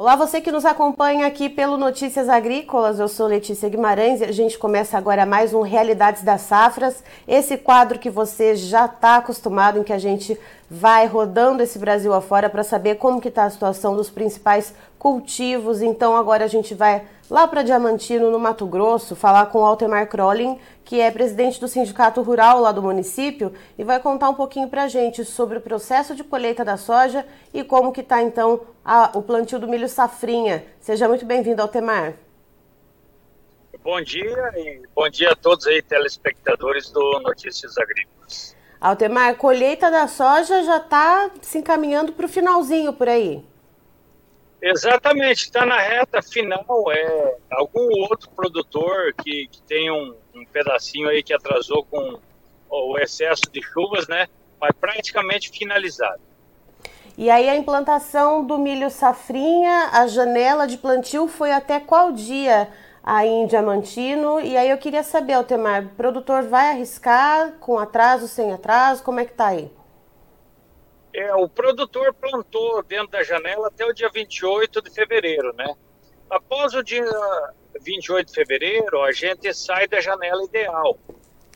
Olá, você que nos acompanha aqui pelo Notícias Agrícolas, eu sou Letícia Guimarães e a gente começa agora mais um Realidades das Safras, esse quadro que você já está acostumado, em que a gente vai rodando esse Brasil afora para saber como que está a situação dos principais cultivos. Então agora a gente vai lá para Diamantino, no Mato Grosso, falar com o Altemar Crolling, que é presidente do Sindicato Rural lá do município, e vai contar um pouquinho para a gente sobre o processo de colheita da soja e como que está então a, o plantio do milho safrinha. Seja muito bem-vindo, Altemar. Bom dia e bom dia a todos aí telespectadores do Notícias Agrícolas. Altemar, colheita da soja já está se encaminhando para o finalzinho por aí. Exatamente, está na reta final. É algum outro produtor que, que tem um, um, pedacinho aí que atrasou com o excesso de chuvas, né? Mas praticamente finalizado. E aí a implantação do milho safrinha, a janela de plantio foi até qual dia aí em Diamantino. E aí eu queria saber, Altemar, o produtor vai arriscar com atraso, sem atraso? Como é que tá aí? É, o produtor plantou dentro da janela até o dia 28 de fevereiro, né? Após o dia 28 de fevereiro, a gente sai da janela ideal.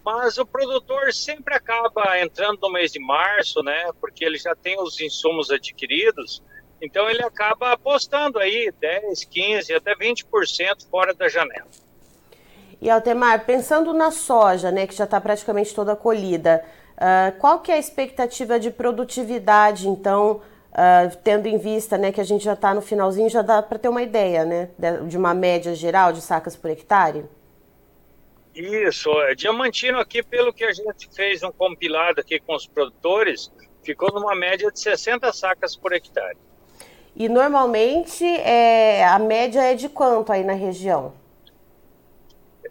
Mas o produtor sempre acaba entrando no mês de março, né? Porque ele já tem os insumos adquiridos então ele acaba apostando aí 10, 15, até 20% fora da janela. E Altemar, pensando na soja, né, que já está praticamente toda colhida, uh, qual que é a expectativa de produtividade, então, uh, tendo em vista né, que a gente já está no finalzinho, já dá para ter uma ideia né, de uma média geral de sacas por hectare? Isso, é, Diamantino aqui, pelo que a gente fez um compilado aqui com os produtores, ficou numa média de 60 sacas por hectare. E normalmente é, a média é de quanto aí na região?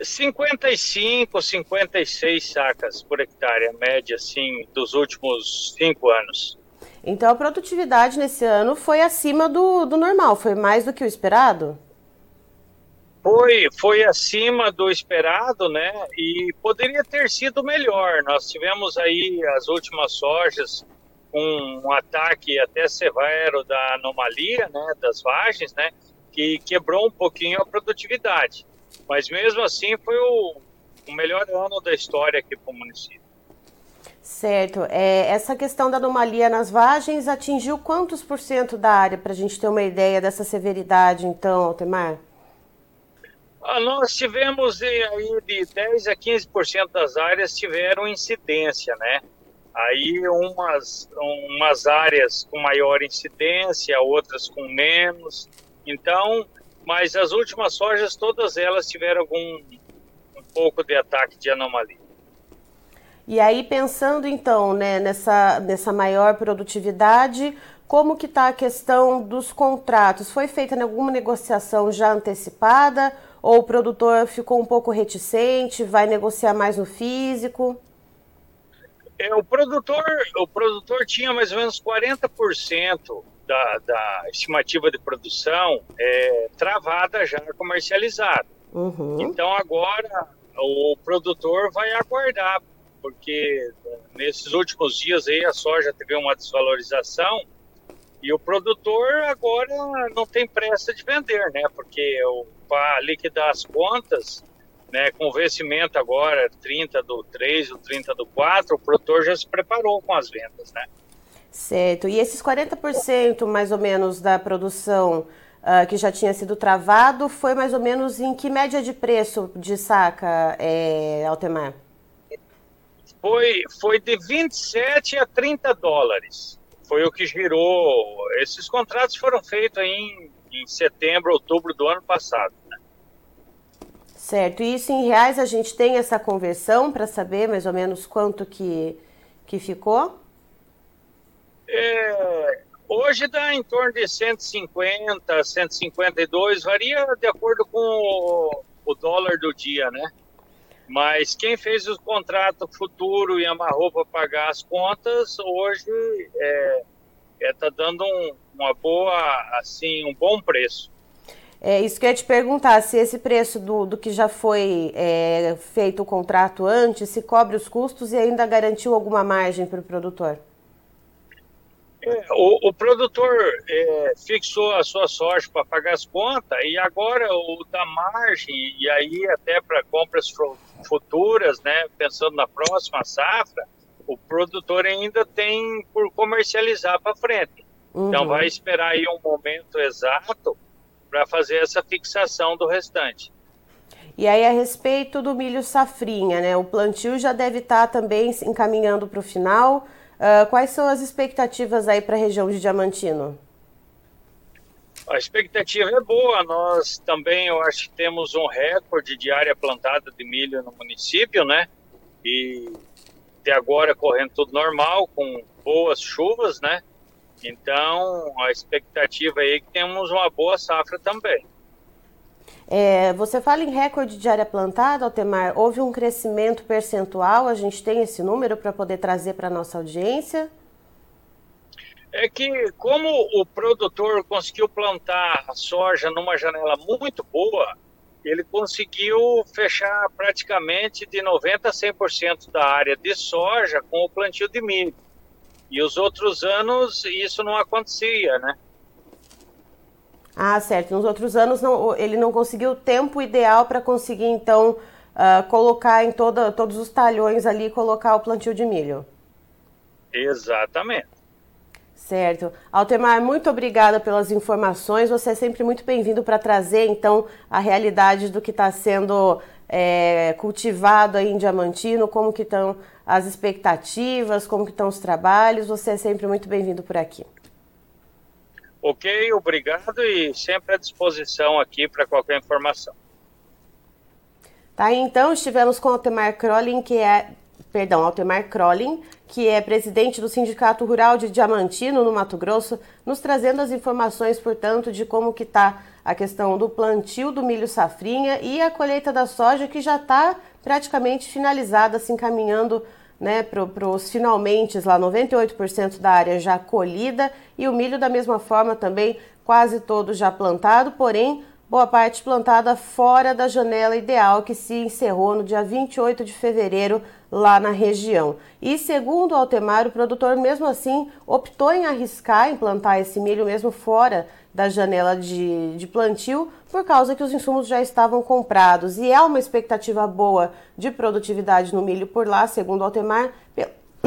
55, 56 sacas por hectare, a média assim dos últimos cinco anos. Então a produtividade nesse ano foi acima do, do normal, foi mais do que o esperado? Foi, foi acima do esperado, né? E poderia ter sido melhor. Nós tivemos aí as últimas sojas um ataque até severo da anomalia, né, das vagens, né, que quebrou um pouquinho a produtividade. Mas mesmo assim foi o, o melhor ano da história aqui para o município. Certo. É, essa questão da anomalia nas vagens atingiu quantos por cento da área, para a gente ter uma ideia dessa severidade, então, Altemar? Ah, nós tivemos aí de 10 a 15% das áreas tiveram incidência, né? Aí umas, umas áreas com maior incidência, outras com menos. Então, mas as últimas sojas, todas elas tiveram algum um pouco de ataque de anomalia. E aí, pensando então né, nessa, nessa maior produtividade, como que está a questão dos contratos? Foi feita alguma negociação já antecipada ou o produtor ficou um pouco reticente, vai negociar mais no físico? É, o produtor, o produtor tinha mais ou menos 40% da, da estimativa de produção é, travada já comercializada. Uhum. Então agora o produtor vai aguardar, porque nesses últimos dias aí a soja teve uma desvalorização e o produtor agora não tem pressa de vender, né? Porque para liquidar as contas né, com vencimento agora, 30 do 3, o 30 do 4, o produtor já se preparou com as vendas, né? Certo. E esses 40% mais ou menos da produção uh, que já tinha sido travado, foi mais ou menos em que média de preço de saca, é, Altemar? Foi, foi de 27 a 30 dólares. Foi o que girou. Esses contratos foram feitos em, em setembro, outubro do ano passado. Certo, e isso em reais a gente tem essa conversão para saber mais ou menos quanto que, que ficou? É, hoje dá em torno de 150, 152, varia de acordo com o, o dólar do dia, né? Mas quem fez o contrato futuro e amarrou para pagar as contas, hoje é, é tá dando um, uma boa, assim, um bom preço. É isso que eu ia te perguntar, se esse preço do, do que já foi é, feito o contrato antes, se cobre os custos e ainda garantiu alguma margem para o produtor? É, o, o, produtor é, fixou a sua soja para pagar as contas e agora o da margem, e aí até para compras futuras, né, pensando na próxima safra, o produtor ainda tem por comercializar para frente. Então, uhum. Então vai esperar aí um momento exato para fazer essa fixação do restante. E aí, a respeito do milho safrinha, né? O plantio já deve estar tá também encaminhando para o final. Uh, quais são as expectativas aí para a região de Diamantino? A expectativa é boa. Nós também, eu acho que temos um recorde de área plantada de milho no município, né? E até agora correndo tudo normal, com boas chuvas, né? Então, a expectativa aí é que temos uma boa safra também. É, você fala em recorde de área plantada, Altemar. Houve um crescimento percentual? A gente tem esse número para poder trazer para a nossa audiência? É que, como o produtor conseguiu plantar a soja numa janela muito boa, ele conseguiu fechar praticamente de 90% a 100% da área de soja com o plantio de milho. E os outros anos isso não acontecia, né? Ah, certo. Nos outros anos não, ele não conseguiu o tempo ideal para conseguir, então, uh, colocar em toda, todos os talhões ali, colocar o plantio de milho. Exatamente. Certo. Altemar, muito obrigada pelas informações. Você é sempre muito bem-vindo para trazer, então, a realidade do que está sendo é, cultivado aí em Diamantino, como que estão as expectativas, como que estão os trabalhos. Você é sempre muito bem-vindo por aqui. Ok, obrigado e sempre à disposição aqui para qualquer informação. Tá, então estivemos com o Altemar Crolin, que é, perdão, Altemar Crolin, que é presidente do Sindicato Rural de Diamantino, no Mato Grosso, nos trazendo as informações, portanto, de como que está a questão do plantio do milho safrinha e a colheita da soja, que já está praticamente finalizada, se encaminhando né, para os finalmente lá 98% da área já colhida e o milho da mesma forma também quase todo já plantado, porém boa parte plantada fora da janela ideal que se encerrou no dia 28 de fevereiro lá na região. E segundo Altemar, o produtor mesmo assim optou em arriscar em plantar esse milho mesmo fora da janela de, de plantio, por causa que os insumos já estavam comprados. E há uma expectativa boa de produtividade no milho por lá, segundo o Altemar,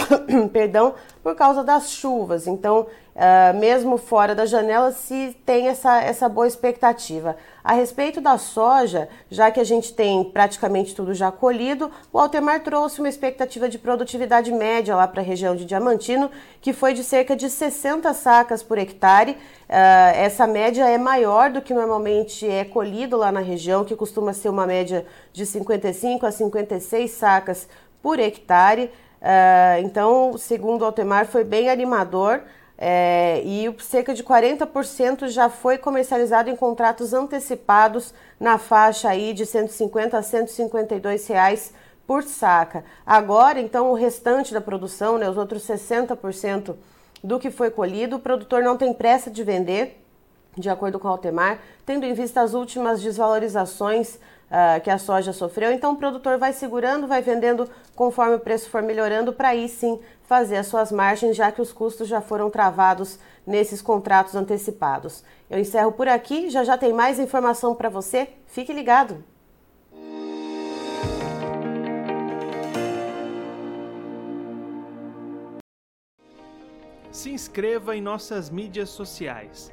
perdão, por causa das chuvas. Então, uh, mesmo fora da janela, se tem essa, essa boa expectativa. A respeito da soja, já que a gente tem praticamente tudo já colhido, o Altemar trouxe uma expectativa de produtividade média lá para a região de Diamantino, que foi de cerca de 60 sacas por hectare. Uh, essa média é maior do que normalmente é colhido lá na região, que costuma ser uma média de 55 a 56 sacas por hectare. Uh, então, segundo Altemar, foi bem animador é, e cerca de 40% já foi comercializado em contratos antecipados na faixa aí de 150 a 152 reais por saca. Agora, então, o restante da produção, né, os outros 60% do que foi colhido, o produtor não tem pressa de vender, de acordo com Altemar, tendo em vista as últimas desvalorizações uh, que a soja sofreu. Então o produtor vai segurando, vai vendendo conforme o preço for melhorando, para aí sim fazer as suas margens, já que os custos já foram travados nesses contratos antecipados. Eu encerro por aqui, já já tem mais informação para você. Fique ligado! Se inscreva em nossas mídias sociais.